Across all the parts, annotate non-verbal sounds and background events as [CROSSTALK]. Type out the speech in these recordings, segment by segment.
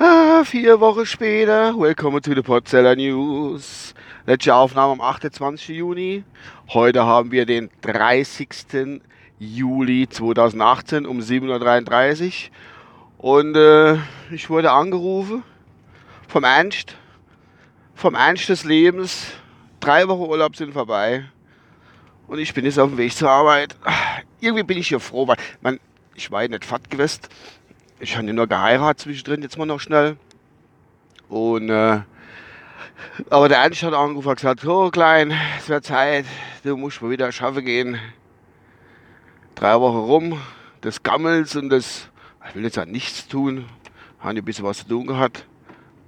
Ah, vier Wochen später, willkommen to the Podseller News. Letzte Aufnahme am 28. Juni. Heute haben wir den 30. Juli 2018 um 7.33 Uhr. Und äh, ich wurde angerufen vom Ernst, vom Ernst des Lebens. Drei Wochen Urlaub sind vorbei. Und ich bin jetzt auf dem Weg zur Arbeit. Irgendwie bin ich hier froh, weil man, ich war ja nicht fett gewesen. Ich habe ja nur geheiratet zwischendrin, jetzt mal noch schnell. Und äh, aber der Ernst hat angerufen und gesagt, oh Klein, es wird Zeit, du musst mal wieder schaffen gehen. Drei Wochen rum, des Gammels und des, ich will jetzt auch nichts tun, haben ein bisschen was zu tun gehabt.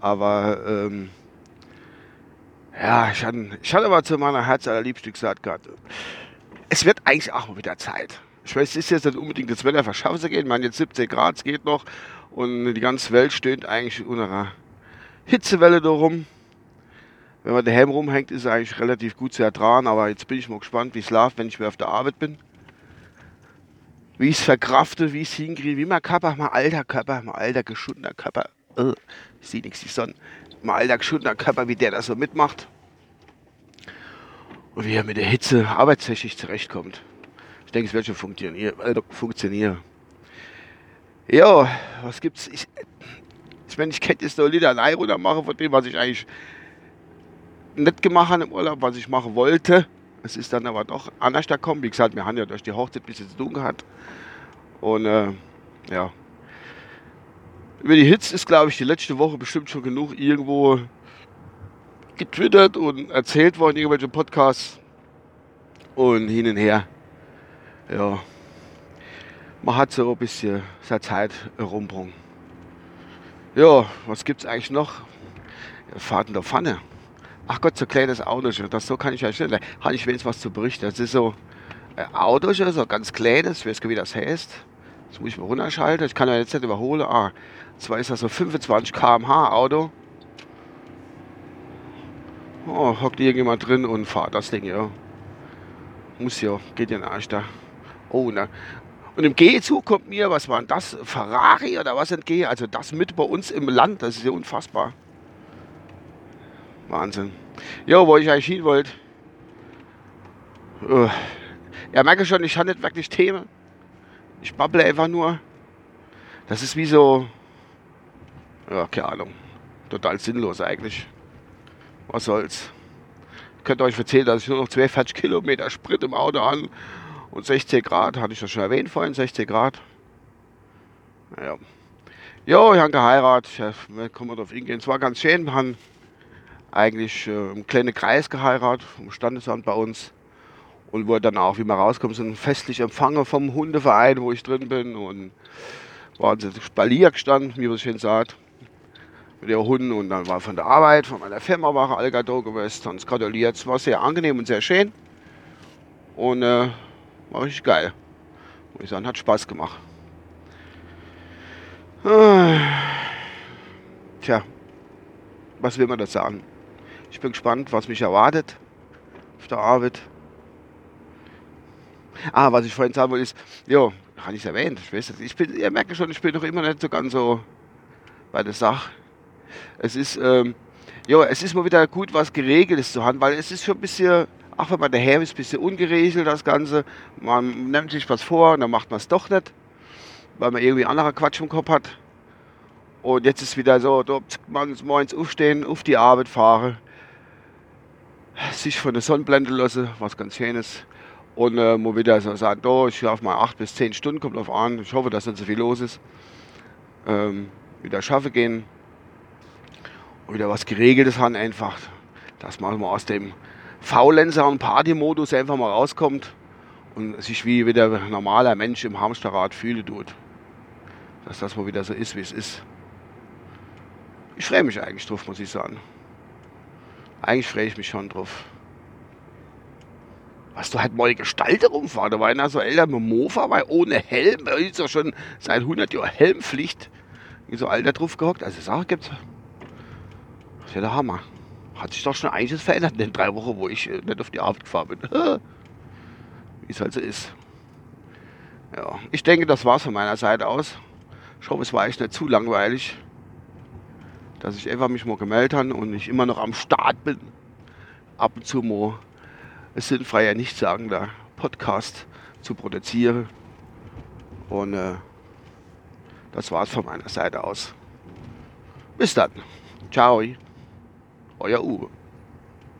Aber ähm, ja, ich hatte, ich hatte aber zu meiner Herz allerliebsten gesagt gehabt, es wird eigentlich auch mal wieder Zeit. Ich weiß, es ist jetzt nicht unbedingt das Wetter verschaffen gehen. Ich meine, jetzt 17 Grad, es geht noch. Und die ganze Welt stöhnt eigentlich unter einer Hitzewelle da rum. Wenn man daheim rumhängt, ist es eigentlich relativ gut zu ertragen. Aber jetzt bin ich mal gespannt, wie es läuft, wenn ich wieder auf der Arbeit bin. Wie ich es verkrafte, wie ich es hinkriege, wie mein Körper, mein alter Körper, mein alter geschundener Körper, uh, ich sehe nichts, die Sonne, mein alter geschundener Körper, wie der das so mitmacht. Und wie er mit der Hitze arbeitstechnisch zurechtkommt. Ich denke, es wird schon funktionieren. Äh, funktionieren. Ja, was gibt's? Ich, ich meine, ich könnte jetzt noch Lieder allein runter machen von dem, was ich eigentlich nicht gemacht habe im Urlaub, was ich machen wollte. Es ist dann aber doch anders gekommen. Wie gesagt, wir haben ja durch die Hochzeit ein bisschen zu tun gehabt. Und äh, ja. Über die Hits ist, glaube ich, die letzte Woche bestimmt schon genug irgendwo getwittert und erzählt worden, irgendwelche Podcasts und hin und her. Ja, man hat so ein bisschen seine Zeit rumbrungen. Ja, was es eigentlich noch? In der Pfanne. Ach Gott, so ein kleines Auto. Das so kann ich ja schnell. Habe ich wenigstens was zu berichten. Das ist so ein Auto, so ganz kleines. Ich weiß gar nicht, wie das heißt. Das muss ich mal runterschalten. Ich kann ja jetzt nicht überholen. Ah, zwar ist das so 25 km/h Auto. Oh, hockt irgendjemand drin und fahrt das Ding, ja. Muss ja, geht ja nicht da. Oh, ne. Und im G-Zug kommt mir, was war denn das? Ferrari oder was entgehe? Also das mit bei uns im Land, das ist ja unfassbar. Wahnsinn. Ja, wo ich eigentlich hin wollte. Uh. Ja, merke schon, ich habe nicht wirklich Themen. Ich babble einfach nur. Das ist wie so. Ja, keine Ahnung. Total sinnlos eigentlich. Was soll's. Ich könnte euch erzählen, dass ich nur noch 42 Kilometer Sprit im Auto an und 16 Grad, hatte ich das schon erwähnt vorhin, 16 Grad. Naja. Jo, ich habe geheiratet. Ja, kommen wir drauf hingehen. Es war ganz schön. Wir haben eigentlich äh, im kleinen Kreis geheiratet, vom Standesamt bei uns. Und wurde dann auch, wie man rauskommt, so ein festlich empfangen vom Hundeverein, wo ich drin bin. Und waren sie Spalier gestanden, wie man es schön sagt, mit der Hunden. Und dann war von der Arbeit, von meiner Firma war da gewesen, uns gratuliert. Es war sehr angenehm und sehr schön. Und äh, war richtig geil. Muss ich sagen, hat Spaß gemacht. [SIGHS] Tja, was will man das sagen? Ich bin gespannt, was mich erwartet auf der Arbeit. Ah, was ich vorhin sagen wollte, ist, jo, habe ich erwähnt. Ich weiß ich bin, ihr merkt schon, ich bin doch immer nicht so ganz so bei der Sache. Es ist, ähm, jo, es ist mal wieder gut, was Geregeltes zu haben, weil es ist schon ein bisschen, auch wenn man daheim ist, ein bisschen ungeregelt, das Ganze. Man nimmt sich was vor und dann macht man es doch nicht, weil man irgendwie anderer Quatsch im Kopf hat. Und jetzt ist wieder so, dort morgens aufstehen, auf die Arbeit fahren, sich von der Sonne blenden lassen, was ganz schönes. Und äh, mal wieder so sagen, oh, ich schlafe mal acht bis zehn Stunden, kommt drauf an. Ich hoffe, dass nicht so viel los ist. Ähm, wieder schaffen gehen. Wieder was Geregeltes haben einfach. Dass man mal aus dem Faulenzer- und Partymodus einfach mal rauskommt und sich wie wieder ein normaler Mensch im Hamsterrad fühlen tut. Dass das mal wieder so ist, wie es ist. Ich freue mich eigentlich drauf, muss ich sagen. Eigentlich freue ich mich schon drauf. Was du halt mal die Gestalt rumfahren. Da war einer so älter mit Mofa, weil ohne Helm, ist ja schon seit 100 Jahren Helmpflicht. So alter drauf gehockt. Also Sache gibt's. Das ja der Hammer. Hat sich doch schon einiges verändert in den drei Wochen, wo ich äh, nicht auf die Arbeit gefahren bin. [LAUGHS] Wie es halt so ist. Ja, ich denke, das war's von meiner Seite aus. Ich hoffe, es war echt nicht zu langweilig, dass ich einfach mich mal gemeldet habe und ich immer noch am Start bin. Ab und zu mal es sinnfreier nichtssagender Podcast zu produzieren. Und äh, das war's von meiner Seite aus. Bis dann. Ciao. Olha a uva.